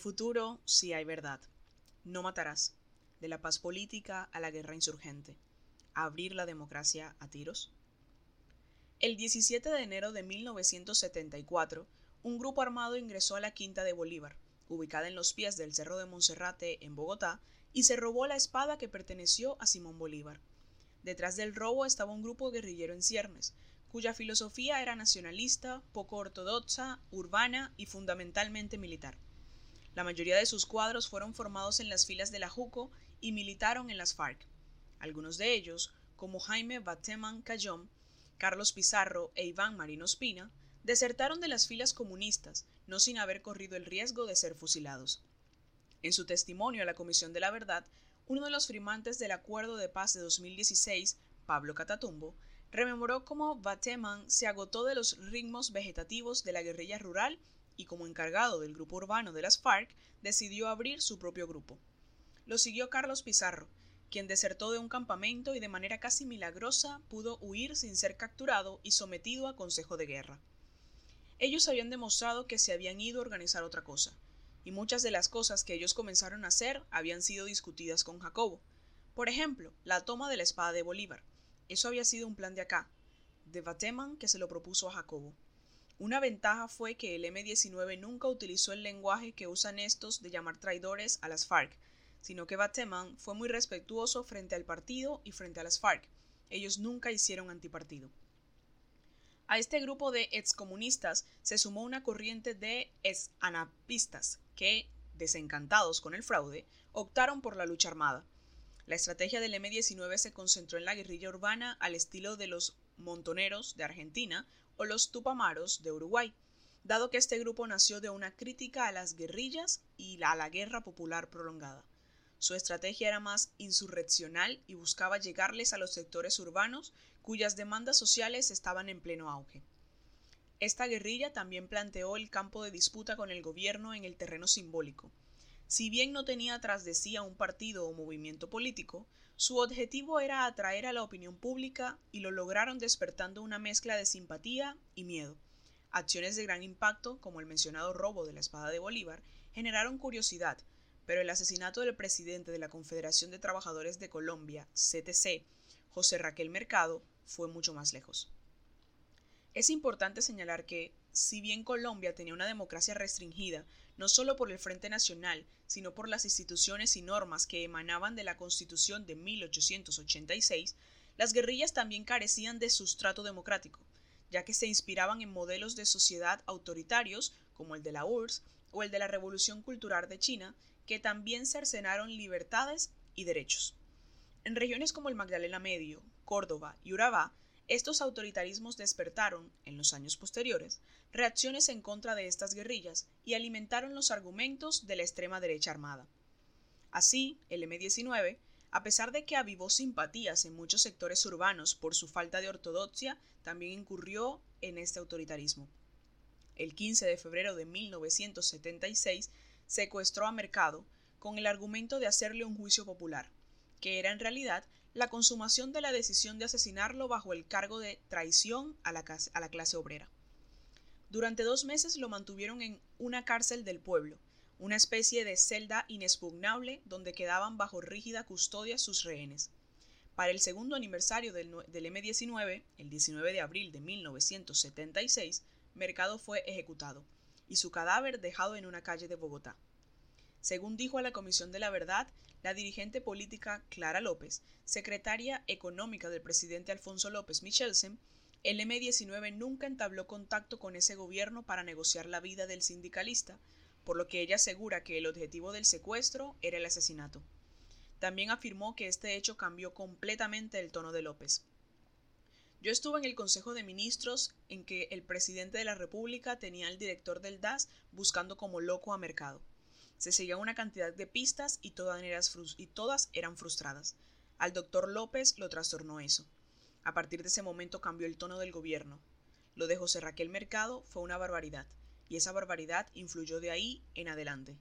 futuro si hay verdad. No matarás. De la paz política a la guerra insurgente. Abrir la democracia a tiros. El 17 de enero de 1974, un grupo armado ingresó a la Quinta de Bolívar, ubicada en los pies del Cerro de Monserrate, en Bogotá, y se robó la espada que perteneció a Simón Bolívar. Detrás del robo estaba un grupo guerrillero en ciernes, cuya filosofía era nacionalista, poco ortodoxa, urbana y fundamentalmente militar. La mayoría de sus cuadros fueron formados en las filas de la JUCO y militaron en las FARC. Algunos de ellos, como Jaime Bateman Cayón, Carlos Pizarro e Iván Marino Espina, desertaron de las filas comunistas, no sin haber corrido el riesgo de ser fusilados. En su testimonio a la Comisión de la Verdad, uno de los firmantes del Acuerdo de Paz de 2016, Pablo Catatumbo, rememoró cómo Bateman se agotó de los ritmos vegetativos de la guerrilla rural y como encargado del grupo urbano de las FARC decidió abrir su propio grupo. Lo siguió Carlos Pizarro, quien desertó de un campamento y de manera casi milagrosa pudo huir sin ser capturado y sometido a consejo de guerra. Ellos habían demostrado que se habían ido a organizar otra cosa, y muchas de las cosas que ellos comenzaron a hacer habían sido discutidas con Jacobo. Por ejemplo, la toma de la espada de Bolívar, eso había sido un plan de acá, de Bateman que se lo propuso a Jacobo. Una ventaja fue que el M-19 nunca utilizó el lenguaje que usan estos de llamar traidores a las FARC, sino que Bateman fue muy respetuoso frente al partido y frente a las FARC. Ellos nunca hicieron antipartido. A este grupo de excomunistas se sumó una corriente de ex-anapistas que, desencantados con el fraude, optaron por la lucha armada. La estrategia del M-19 se concentró en la guerrilla urbana al estilo de los montoneros de Argentina o los tupamaros de Uruguay, dado que este grupo nació de una crítica a las guerrillas y a la guerra popular prolongada. Su estrategia era más insurreccional y buscaba llegarles a los sectores urbanos cuyas demandas sociales estaban en pleno auge. Esta guerrilla también planteó el campo de disputa con el gobierno en el terreno simbólico, si bien no tenía tras de sí a un partido o movimiento político, su objetivo era atraer a la opinión pública y lo lograron despertando una mezcla de simpatía y miedo. Acciones de gran impacto, como el mencionado robo de la espada de Bolívar, generaron curiosidad, pero el asesinato del presidente de la Confederación de Trabajadores de Colombia, CTC, José Raquel Mercado, fue mucho más lejos. Es importante señalar que, si bien Colombia tenía una democracia restringida, no solo por el Frente Nacional, sino por las instituciones y normas que emanaban de la Constitución de 1886, las guerrillas también carecían de sustrato democrático, ya que se inspiraban en modelos de sociedad autoritarios como el de la URSS o el de la Revolución Cultural de China, que también cercenaron libertades y derechos. En regiones como el Magdalena Medio, Córdoba y Urabá, estos autoritarismos despertaron, en los años posteriores, reacciones en contra de estas guerrillas y alimentaron los argumentos de la extrema derecha armada. Así, el M-19, a pesar de que avivó simpatías en muchos sectores urbanos por su falta de ortodoxia, también incurrió en este autoritarismo. El 15 de febrero de 1976 secuestró a Mercado con el argumento de hacerle un juicio popular, que era en realidad la consumación de la decisión de asesinarlo bajo el cargo de traición a la, clase obrera. Durante dos meses lo mantuvieron en una cárcel del pueblo, una especie de celda inexpugnable donde quedaban bajo rígida custodia sus rehenes. Para el segundo aniversario del, del, M-19, el 19 de abril de 1976, Mercado fue ejecutado y su cadáver dejado en una calle de Bogotá. Según dijo a la Comisión de la Verdad, la dirigente política Clara López, secretaria económica del presidente Alfonso López Michelsen, el M-19 nunca entabló contacto con ese gobierno para negociar la vida del sindicalista, por lo que ella asegura que el objetivo del secuestro era el asesinato. También afirmó que este hecho cambió completamente el tono de López. Yo estuve en el Consejo de Ministros en que el presidente de la República tenía al director del DAS buscando como loco a Mercado. Se seguía una cantidad de pistas y todas, eran, frustradas. Al doctor López lo trastornó eso. A partir de ese momento cambió el tono del gobierno. Lo de José Raquel Mercado fue una barbaridad, y esa barbaridad influyó de ahí en adelante.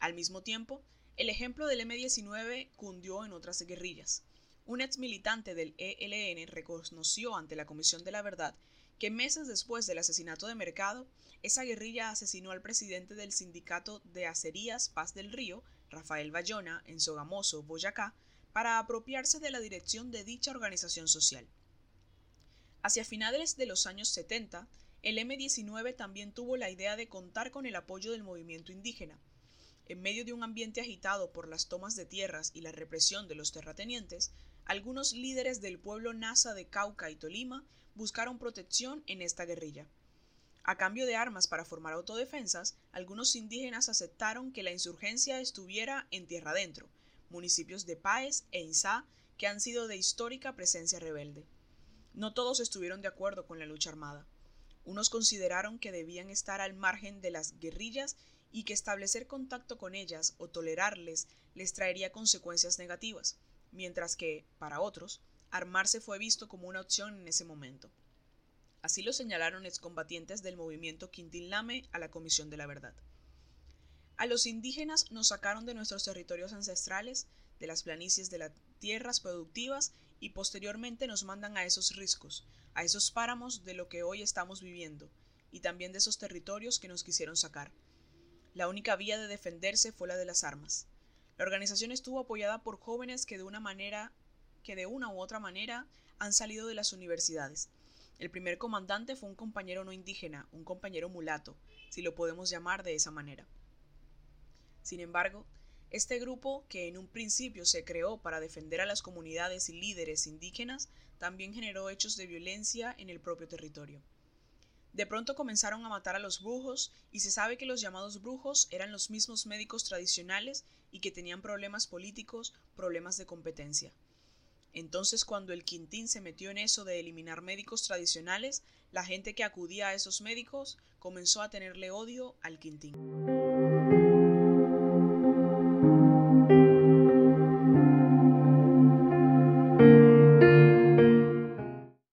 Al mismo tiempo, el ejemplo del M-19 cundió en otras guerrillas. Un ex militante del ELN reconoció ante la Comisión de la Verdad que meses después del asesinato de Mercado, esa guerrilla asesinó al presidente del sindicato de acerías Paz del Río, Rafael Bayona, en Sogamoso, Boyacá, para apropiarse de la dirección de dicha organización social. Hacia finales de los años 70, el M-19 también tuvo la idea de contar con el apoyo del movimiento indígena. En medio de un ambiente agitado por las tomas de tierras y la represión de los terratenientes, algunos líderes del pueblo Nasa de Cauca y Tolima buscaron protección en esta guerrilla. A cambio de armas para formar autodefensas, algunos indígenas aceptaron que la insurgencia estuviera en tierra adentro, municipios de Páez e Insá que han sido de histórica presencia rebelde. No todos estuvieron de acuerdo con la lucha armada. Unos consideraron que debían estar al margen de las guerrillas y que establecer contacto con ellas o tolerarles les traería consecuencias negativas, mientras que, para otros, armarse fue visto como una opción en ese momento. Así lo señalaron excombatientes del movimiento Quintín Lame a la Comisión de la Verdad. A los indígenas nos sacaron de nuestros territorios ancestrales, de las planicies de las tierras productivas y posteriormente nos mandan a esos riscos, a esos páramos de lo que hoy estamos viviendo, y también de esos territorios que nos quisieron sacar. La única vía de defenderse fue la de las armas. La organización estuvo apoyada por jóvenes que de una manera que de una u otra manera han salido de las universidades. El primer comandante fue un compañero no indígena, un compañero mulato, si lo podemos llamar de esa manera. Sin embargo, este grupo, que en un principio se creó para defender a las comunidades y líderes indígenas, también generó hechos de violencia en el propio territorio. De pronto comenzaron a matar a los brujos y se sabe que los llamados brujos eran los mismos médicos tradicionales y que tenían problemas políticos, problemas de competencia. Entonces cuando el Quintín se metió en eso de eliminar médicos tradicionales, la gente que acudía a esos médicos comenzó a tenerle odio al Quintín.